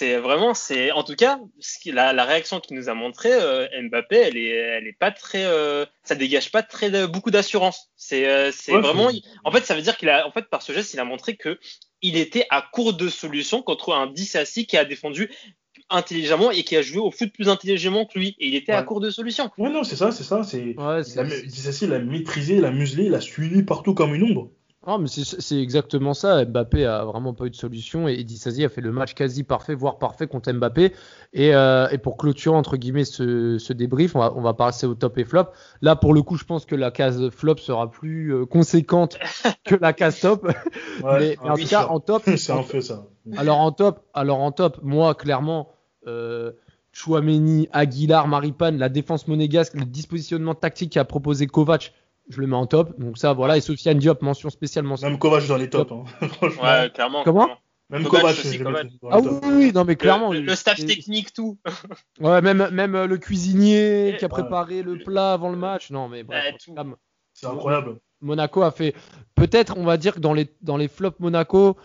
Speaker 3: C'est vraiment, c'est en tout cas, ce qui, la, la réaction qu'il nous a montré, euh, Mbappé, elle est, elle est pas très, euh, ça dégage pas très euh, beaucoup d'assurance. C'est, euh, c'est
Speaker 4: Ouais,
Speaker 3: vraiment,
Speaker 4: c'est-
Speaker 3: il- en fait, ça veut dire qu'il a, en fait, par ce geste, il a montré que il était à court de solutions contre un Dissassi qui a défendu intelligemment et qui a joué au foot plus intelligemment que lui. Et il était à court de solutions.
Speaker 4: Ouais, non, c'est ça, c'est ça. C'est.
Speaker 2: Ouais,
Speaker 4: Il
Speaker 2: c'est-
Speaker 4: a, Dissassi, il a maîtrisé, il a muselé, il a suivi partout comme une ombre.
Speaker 2: Ah, mais c'est exactement ça. Mbappé a vraiment pas eu de solution et Dissasi a fait le match quasi parfait, voire parfait contre Mbappé. Et, euh, et pour clôturer entre guillemets ce, ce débrief, on va, on va passer au top et flop. Là, pour le coup, je pense que la case flop sera plus euh, conséquente que la case top.
Speaker 4: Ouais,
Speaker 2: mais, mais en tout cas, en top,
Speaker 4: c'est un fait ça.
Speaker 2: alors en top, alors en top, moi clairement, euh, Chouameni, Aguilar, Maripane, la défense monégasque, le dispositionnement tactique qu'a proposé Kovac, je le mets en top. Donc ça, voilà. Et Sofiane Diop, mention spéciale, mention.
Speaker 4: Même Kovac dans les tops. hein. Franchement.
Speaker 3: Ouais, clairement.
Speaker 2: Comment.
Speaker 4: Même
Speaker 3: Kovac
Speaker 2: Ah oui, oui, oui, non mais clairement.
Speaker 3: Le, le staff technique, tout.
Speaker 2: Ouais, même, même euh, le cuisinier qui a
Speaker 4: Ouais.
Speaker 2: préparé le plat avant le match. Non, mais bref,
Speaker 4: C'est incroyable.
Speaker 2: Monaco a fait. Peut-être, on va dire que dans les, dans les flops Monaco,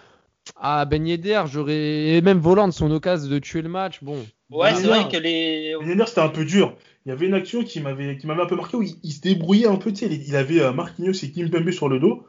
Speaker 2: à Ben Yedder, j'aurais. Et même Volant, son occasion de tuer le match. Bon.
Speaker 3: Ouais, c'est vrai que les.
Speaker 4: L'année dernière, c'était un peu dur. Il y avait une action qui m'avait qui m'avait un peu marqué où il, il se débrouillait un peu. Tu sais, il, il avait euh, Marquinhos et Kimpembe sur le dos.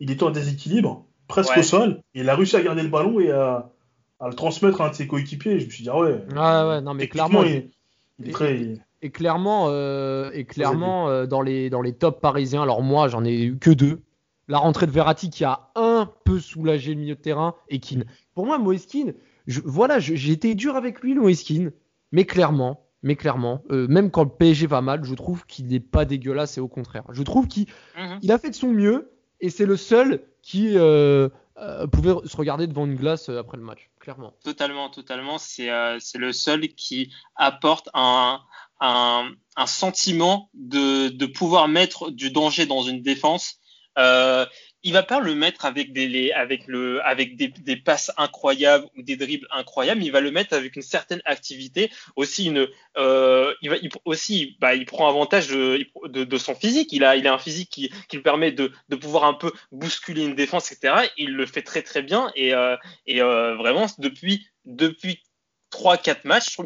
Speaker 4: Il était en déséquilibre, presque
Speaker 3: Ouais.
Speaker 4: au sol. Et il a réussi à garder le ballon et à, à le transmettre à un de ses coéquipiers. Et je me suis dit, ah ouais.
Speaker 2: Ouais, ouais, non, mais clairement.
Speaker 4: il, il est très.
Speaker 2: Et clairement, euh, et clairement euh, dans, les, dans les tops parisiens, alors moi j'en ai eu que deux. La rentrée de Verratti qui a un peu soulagé le milieu de terrain et qui, pour moi, Moeskin, je, voilà, j'ai été dur avec lui, le Moeskin, mais clairement, mais clairement, euh, même quand le PSG va mal, je trouve qu'il n'est pas dégueulasse et au contraire. Je trouve qu'il
Speaker 3: Mhm.
Speaker 2: il a fait de son mieux et c'est le seul qui euh, euh, pouvait se regarder devant une glace après le match, clairement.
Speaker 3: Totalement, totalement. C'est c'est le seul qui apporte un, un, un sentiment de, de pouvoir mettre du danger dans une défense. Il va pas le mettre avec des avec le avec des, des passes incroyables ou des dribbles incroyables, il va le mettre avec une certaine activité, aussi une euh, il va il, aussi bah, il prend avantage de, de, de son physique. Il a il a un physique qui, qui lui permet de, de pouvoir un peu bousculer une défense, etc. Il le fait très très bien et euh, et euh, vraiment, depuis, depuis 3-4 matchs,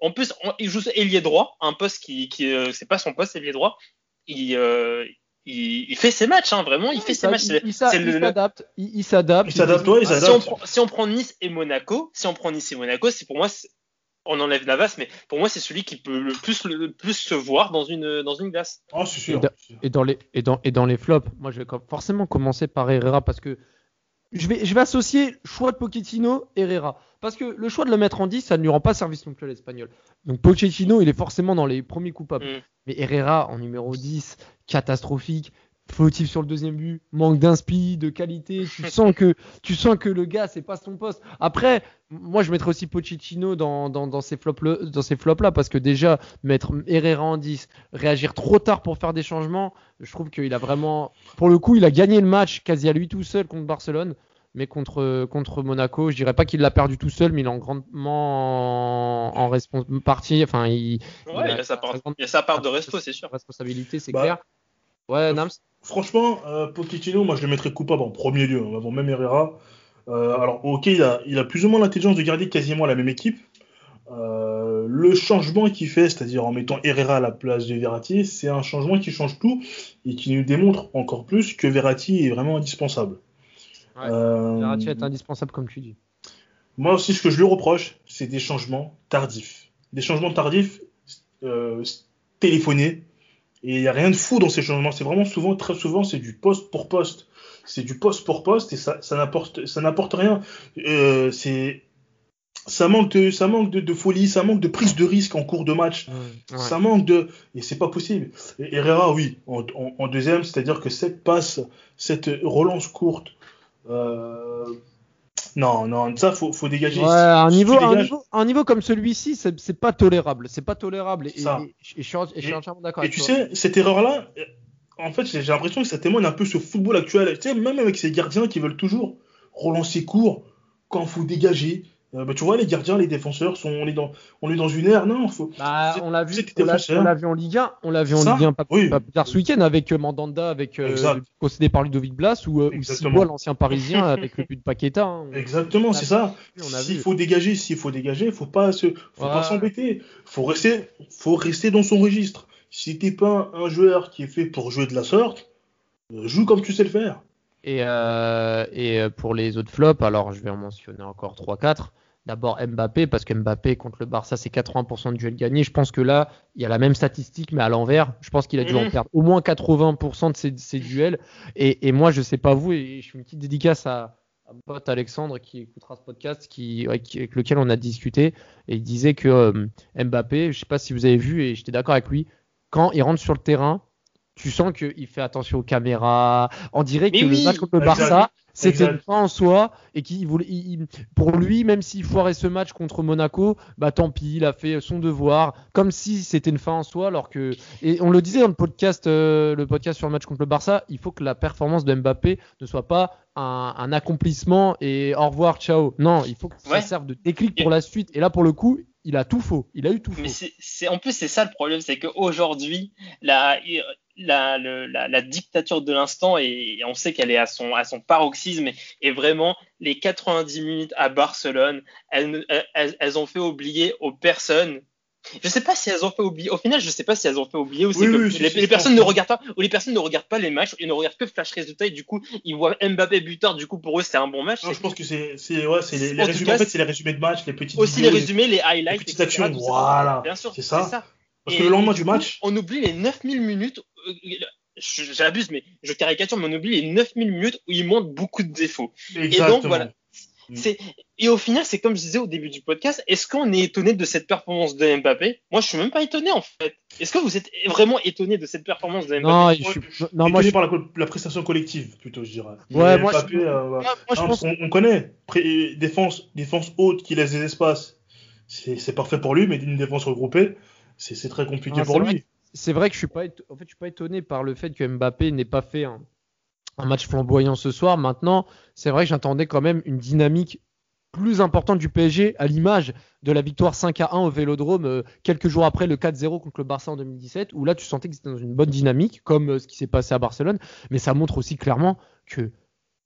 Speaker 3: en plus, il joue ailier droit, un poste qui, qui euh, c'est pas son poste, ailier droit. Il, euh, il, il fait ses matchs, hein, vraiment, il fait ses matchs.
Speaker 2: Il s'adapte, il, s'adapte.
Speaker 4: Il s'adapte, ouais, il
Speaker 3: si, on prend, si on prend Nice et Monaco, si on prend Nice et Monaco, c'est pour moi, on enlève Navas, mais pour moi, c'est celui qui peut le plus, le plus se voir dans une, dans une glace.
Speaker 4: C'est sûr.
Speaker 2: Et dans les, et, dans, et dans les flops, moi je vais forcément commencer par Herrera parce que je vais, je vais associer choix de Pochettino et Herrera. Parce que le choix de le mettre en 10, ça ne lui rend pas service non plus à l'Espagnol. Donc Pochettino, il est forcément dans les premiers coupables.
Speaker 3: Mm.
Speaker 2: Mais Herrera en numéro 10, catastrophique, fautif sur le deuxième but, manque d'inspi, de qualité. Tu sens que, tu sens que le gars, c'est pas son poste. Après, moi, je mettrais aussi Pochettino dans, dans, dans ces flops, dans ces flops là, parce que déjà mettre Herrera en 10, réagir trop tard pour faire des changements, je trouve qu'il a vraiment, pour le coup, il a gagné le match quasi à lui tout seul contre Barcelone. Mais contre, contre Monaco, je dirais pas qu'il l'a perdu tout seul, mais il est en grandement en, en respons- partie. Enfin, il,
Speaker 3: Ouais, il, a sa part, il a sa part de resto, c'est sûr.
Speaker 2: responsabilité, c'est
Speaker 4: Bah,
Speaker 2: clair. Ouais, Nams.
Speaker 4: Franchement, euh, Pochettino, moi je le mettrais coupable en premier lieu, hein, avant même Herrera. Euh, alors, ok, il a, il a plus ou moins l'intelligence de garder quasiment la même équipe. Euh, le changement qu'il fait, c'est-à-dire en mettant Herrera à la place de Verratti, c'est un changement qui change tout et qui nous démontre encore plus que Verratti est vraiment indispensable.
Speaker 2: Ouais,
Speaker 4: Euh,
Speaker 2: Verratti est indispensable, comme tu dis.
Speaker 4: moi aussi, ce que je lui reproche, c'est des changements tardifs. Des changements tardifs euh, téléphonés. Et il n'y a rien de fou dans ces changements. C'est vraiment souvent, très souvent, c'est du poste pour poste. C'est du poste pour poste et ça, ça n'apporte, ça n'apporte rien. Euh, c'est, ça manque de, ça manque de, de folie, ça manque de prise de risque en cours de match.
Speaker 2: Ouais.
Speaker 4: Ça manque de. Et c'est pas possible. Et Herrera, oui, en, en- en deuxième, c'est-à-dire que cette passe, cette relance courte. euh, Non, non, ça, faut, faut dégager.
Speaker 2: Ouais, un niveau, un
Speaker 4: dégages-
Speaker 2: niveau, un niveau comme celui-ci, c'est c'est pas tolérable. C'est pas tolérable. Et,
Speaker 4: Ça.
Speaker 2: et- et je suis et je suis
Speaker 4: Et-
Speaker 2: entièrement d'accord
Speaker 4: Et tu
Speaker 2: toi.
Speaker 4: sais, cette erreur-là, en fait, j'ai j'ai l'impression que ça témoigne un peu ce football actuel. Tu sais, même avec ces gardiens qui veulent toujours relancer court quand il faut dégager. Euh, bah, tu vois, les gardiens, les défenseurs, sont, on, est dans, on est dans une ère. Non, faut.
Speaker 2: Bah, on l'a vu,
Speaker 4: êtes
Speaker 2: on l'a
Speaker 4: défenseur.
Speaker 2: on l'a vu en Ligue 1, on l'a vu en
Speaker 4: Ça,
Speaker 2: Ligue 1 pas,
Speaker 4: oui.
Speaker 2: pas plus tard ce week-end avec euh, Mandanda, avec euh, concédé par Ludovic Blas ou, euh, ou. Sibois, l'ancien Parisien, avec le but de Paqueta. hein.
Speaker 4: Exactement, c'est ça. S'il faut dégager, s'il faut dégager, faut pas se, faut
Speaker 2: Ouais.
Speaker 4: pas s'embêter. Faut rester, faut rester dans son registre. Si t'es pas un joueur qui est fait pour jouer de la sorte, joue comme tu sais le faire.
Speaker 2: Et, euh, et pour les autres flops, alors je vais en mentionner encore 3-4. D'abord Mbappé, parce que Mbappé contre le Barça, c'est 80% de duels gagnés. Je pense que là, il y a la même statistique, mais à l'envers. Je pense qu'il a dû en
Speaker 3: Mhm.
Speaker 2: perdre au moins 80% de ses, duels. Et, et moi, je sais pas vous, et je fais une petite dédicace à, à mon pote Alexandre qui écoutera ce podcast, qui, avec lequel on a discuté. Et il disait que euh, Mbappé, je sais pas si vous avez vu, et j'étais d'accord avec lui, quand il rentre sur le terrain, tu sens qu'il fait attention aux caméras. On dirait
Speaker 3: Mais
Speaker 2: que
Speaker 3: oui,
Speaker 2: le match contre le
Speaker 4: exact.
Speaker 2: Barça, c'était une fin en soi et il- pour lui, même s'il foirait ce match contre Monaco, bah tant pis, il a fait son devoir, comme si c'était une fin en soi, alors que et on le disait dans le podcast, euh, le podcast sur le match contre le Barça, il faut que la performance de Mbappé ne soit pas un, un accomplissement et au revoir, ciao. Non, il faut que ça
Speaker 3: Ouais.
Speaker 2: serve de déclic pour la suite. Et là, pour le coup, il a tout faux. Il a eu tout faux.
Speaker 3: Mais c'est, c'est- en plus, c'est ça le problème, c'est qu'aujourd'hui, la, la, la, la dictature de l'instant, et, et on sait qu'elle est à son, à son paroxysme, et, et vraiment, les 90 minutes à Barcelone, elles, ne- elles, elles ont fait oublier aux personnes. Je sais pas si elles ont fait oublier. Au final, je sais pas si elles ont fait oublier ou
Speaker 4: Oui,
Speaker 3: que
Speaker 4: oui,
Speaker 3: les, les personnes ne regardent pas ou les personnes ne regardent pas les matchs, ils ne regardent que flash résultat et du coup ils voient Mbappé buteur. Du coup pour eux c'est un bon match.
Speaker 4: Non, je pense que c'est, c'est, ouais, c'est les, les résumés.
Speaker 3: cas,
Speaker 4: en fait, c'est les résumés de match, les petites
Speaker 3: aussi
Speaker 4: vidéos,
Speaker 3: les résumés, les highlights,
Speaker 4: petites
Speaker 3: etc.,
Speaker 4: actions, voilà,
Speaker 3: Bien sûr,
Speaker 4: c'est ça.
Speaker 3: ça.
Speaker 4: Parce
Speaker 3: Et
Speaker 4: que le lendemain
Speaker 3: du
Speaker 4: match,
Speaker 3: on oublie les 9000 minutes. euh, J'abuse, mais je caricature, mais on oublie les 9000 minutes où il montre beaucoup de défauts.
Speaker 4: exactement.
Speaker 3: voilà.
Speaker 4: Mm.
Speaker 3: C'est et au final, c'est comme je disais au début du podcast. Est-ce qu'on est étonné de cette performance de Mbappé? Moi, je suis même pas étonné en fait. Est-ce que vous êtes vraiment étonné de cette performance de Mbappé?
Speaker 2: Non, je suis- non, moi,
Speaker 4: Étonné
Speaker 2: je-
Speaker 4: par la, prestation collective, plutôt, je dirais.
Speaker 2: Ouais, moi,
Speaker 4: Mbappé,
Speaker 2: je-
Speaker 4: euh,
Speaker 2: moi,
Speaker 4: voilà.
Speaker 2: moi, je
Speaker 4: Non,
Speaker 2: pense
Speaker 4: on connaît. Pré- défense, défense haute qui laisse des espaces, c'est parfait pour lui, mais d'une défense regroupée, c'est très compliqué
Speaker 2: Ah,
Speaker 4: pour lui.
Speaker 2: c'est vrai que je suis pas, en fait, je suis pas étonné par le fait que Mbappé n'ait pas fait un, un match flamboyant ce soir. Maintenant, c'est vrai que j'attendais quand même une dynamique plus importante du PSG à l'image de la victoire 5 à 1 au Vélodrome euh, quelques jours après le 4-0 contre le Barça en 2017 où là tu sentais que c'était dans une bonne dynamique comme euh, ce qui s'est passé à Barcelone mais ça montre aussi clairement que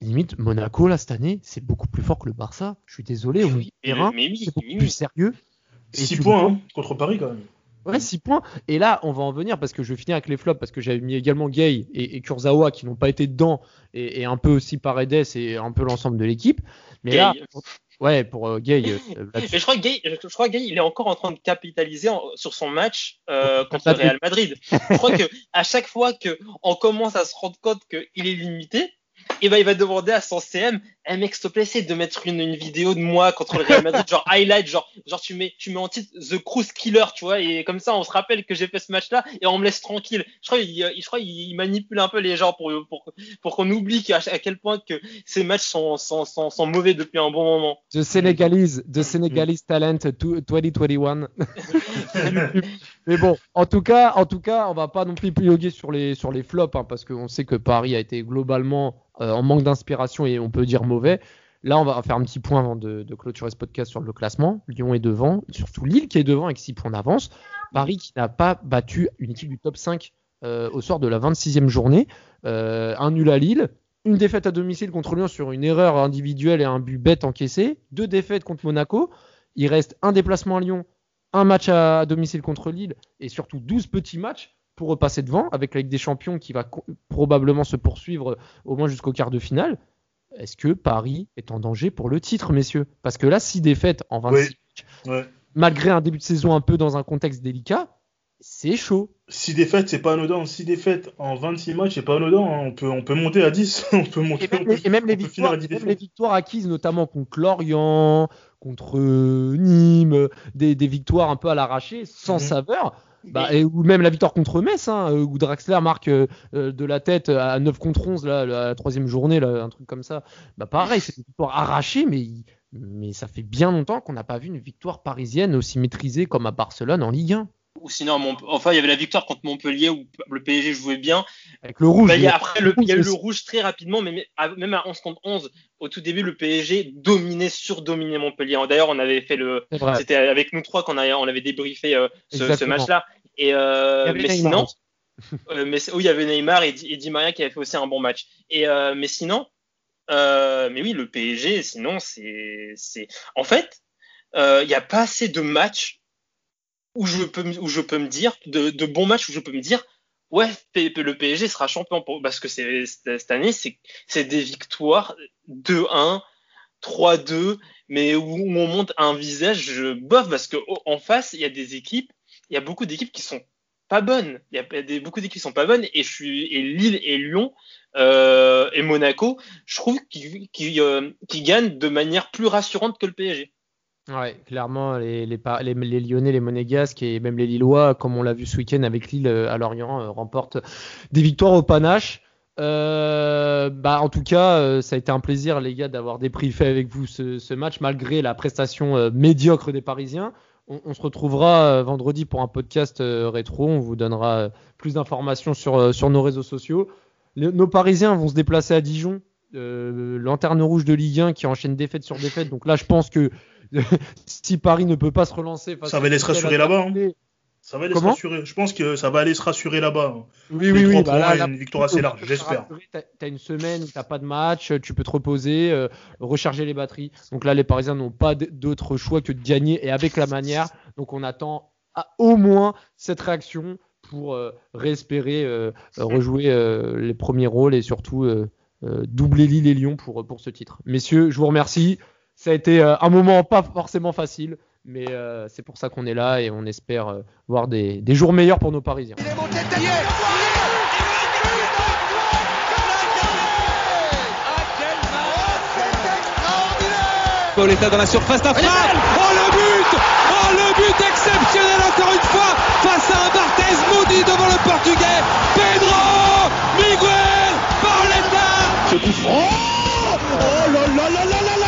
Speaker 2: limite Monaco là cette année c'est beaucoup plus fort que le Barça je suis désolé
Speaker 3: Oui, oui,
Speaker 2: c'est beaucoup plus sérieux Et
Speaker 4: 6
Speaker 2: tu
Speaker 4: points
Speaker 2: vois-
Speaker 4: hein, contre Paris quand même.
Speaker 2: Ouais, 6 points. Et là, on va en venir parce que je vais finir avec les flops parce que j'avais mis également Gay et, et Kurzawa qui n'ont pas été dedans et, et un peu aussi Paredes et un peu l'ensemble de l'équipe. Mais
Speaker 3: Gay.
Speaker 2: là, ouais, pour euh, Gay, euh.
Speaker 3: Mais je crois que Gay, je crois que Gay, il est encore en train de capitaliser en- sur son match euh, contre le
Speaker 2: Madrid.
Speaker 3: Real Madrid. Je crois que à chaque fois que on commence à se rendre compte qu'il est limité, et ben il va demander à son CM, eh mec, s'il te plaît, essaye de mettre une, une vidéo de moi contre le Real Madrid, genre highlight, genre, genre tu mets, tu mets en titre The Cruise Killer, tu vois, et comme ça, on se rappelle que j'ai fait ce match-là et on me laisse tranquille. Je crois, il, je crois, il manipule un peu les gens pour, pour, pour qu'on oublie à, à quel point que ces matchs sont, sont, sont, sont, mauvais depuis un bon moment.
Speaker 2: The Senegalese, the Senegalese Talent 2021. Mais bon, en tout cas, en tout cas, on va pas non plus piloguer sur les, sur les flops, hein, parce qu'on sait que Paris a été globalement euh, en manque d'inspiration et on peut dire mauvais. Là, on va faire un petit point avant de, clôturer ce podcast sur le classement. Lyon est devant, surtout Lille qui est devant avec 6 points d'avance. Paris qui n'a pas battu une équipe du top 5 euh, au soir de la 26e journée. Euh, un nul à Lille, une défaite à domicile contre Lyon sur une erreur individuelle et un but bête encaissé, deux défaites contre Monaco. Il reste un déplacement à Lyon, un match à domicile contre Lille et surtout 12 petits matchs pour repasser devant avec la Ligue des Champions qui va probablement se poursuivre au moins jusqu'au quart de finale. Est-ce que Paris est en danger pour le titre, messieurs? Parce que là, 6 défaites en 26
Speaker 4: Oui.
Speaker 2: matchs,
Speaker 4: Ouais.
Speaker 2: malgré un début de saison un peu dans un contexte délicat, c'est chaud.
Speaker 4: 6 défaites, c'est pas anodin. 6 défaites en 26 matchs, c'est pas anodin. hein. On, peut, on peut monter à 10. on peut monter
Speaker 2: Et même,
Speaker 4: on peut-
Speaker 2: les, et même les victoires,
Speaker 4: à 10
Speaker 2: même
Speaker 4: défaites.
Speaker 2: les victoires acquises, notamment contre Lorient, contre Nîmes, des, des victoires un peu à l'arraché, sans
Speaker 4: Mhm.
Speaker 2: saveur. Bah, et, ou même la victoire contre Metz, hein, euh, où Draxler marque euh, euh, de la tête à 9 contre 11 là, la troisième journée, là, un truc comme ça. Bah, pareil, c'est une victoire arrachée, mais, mais ça fait bien longtemps qu'on n'a pas vu une victoire parisienne aussi maîtrisée comme à Barcelone en Ligue 1.
Speaker 3: Ou sinon, Mont- enfin, il y avait la victoire contre Montpellier où le PSG jouait bien.
Speaker 2: Avec le rouge.
Speaker 3: Bah, il y a, après, le, il y a eu le rouge très rapidement, mais même à 11 contre 11, au tout début, le PSG dominait, surdominait Montpellier. D'ailleurs, on avait fait le, c'était avec nous trois qu'on a- on avait débriefé euh, ce, match-là. Et euh,
Speaker 2: avait
Speaker 3: mais
Speaker 2: Neymar
Speaker 3: sinon, euh, mais oui, il y avait Neymar et, Di- et Di Maria qui avait fait aussi un bon match. Et mais sinon, mais oui, le PSG, sinon c'est, c'est, en fait, il n'y a pas assez de matchs où je peux, où je peux me dire, de, bons matchs où je peux me dire, ouais, le PSG sera champion pour, parce que c'est cette année, c'est, c'est des victoires 2-1, 3-2, mais où, on monte un visage bof parce que en face, il y a des équipes, il y a beaucoup d'équipes qui sont pas bonnes. Il y a des, beaucoup d'équipes qui sont pas bonnes et je suis et Lille et Lyon euh, et Monaco, je trouve euh, qu'ils gagnent de manière plus rassurante que le PSG.
Speaker 2: Ouais, clairement, les, les, les, Lyonnais, les Monégasques et même les Lillois, comme on l'a vu ce week-end avec Lille euh, à Lorient, euh, remportent des victoires au panache. Euh, bah, en tout cas, ça a été un plaisir, les gars, d'avoir débriefé avec vous ce, match, malgré la prestation médiocre des Parisiens. On, se retrouvera vendredi pour un podcast rétro. On vous donnera plus d'informations sur, sur nos réseaux sociaux. Nos Parisiens vont se déplacer à Dijon, lanterne rouge de Ligue 1 qui enchaîne défaite sur défaite. Donc là, je pense que si Paris ne peut pas se relancer, face
Speaker 4: Ça va aller se rassurer là-bas, hein. Ça va aller
Speaker 2: Comment
Speaker 4: se rassurer. Je pense que ça va aller se rassurer là-bas. hein.
Speaker 2: Oui, oui, oui. bah là,
Speaker 4: une victoire assez large,
Speaker 2: tu
Speaker 4: j'espère.
Speaker 2: T'as t'as une semaine où t'as pas de match, tu peux te reposer, euh, recharger les batteries. Donc là, les Parisiens n'ont pas d'autre choix que de gagner et avec la manière. Donc on attend à- au moins cette réaction pour euh, réespérer euh, rejouer euh, les premiers rôles et surtout doubler Lille et Lyon pour, pour ce titre. Messieurs, je vous remercie ça a été un moment pas forcément facile, mais c'est pour ça qu'on est là et on espère voir des, jours meilleurs pour nos Parisiens.
Speaker 5: Pauletta dans la surface d'affaire. Oh le but Oh le but exceptionnel encore une fois face à un Barthez maudit devant le portugais. Pedro Miguel Pauletta
Speaker 1: Ce coup franc Oh là là là là là là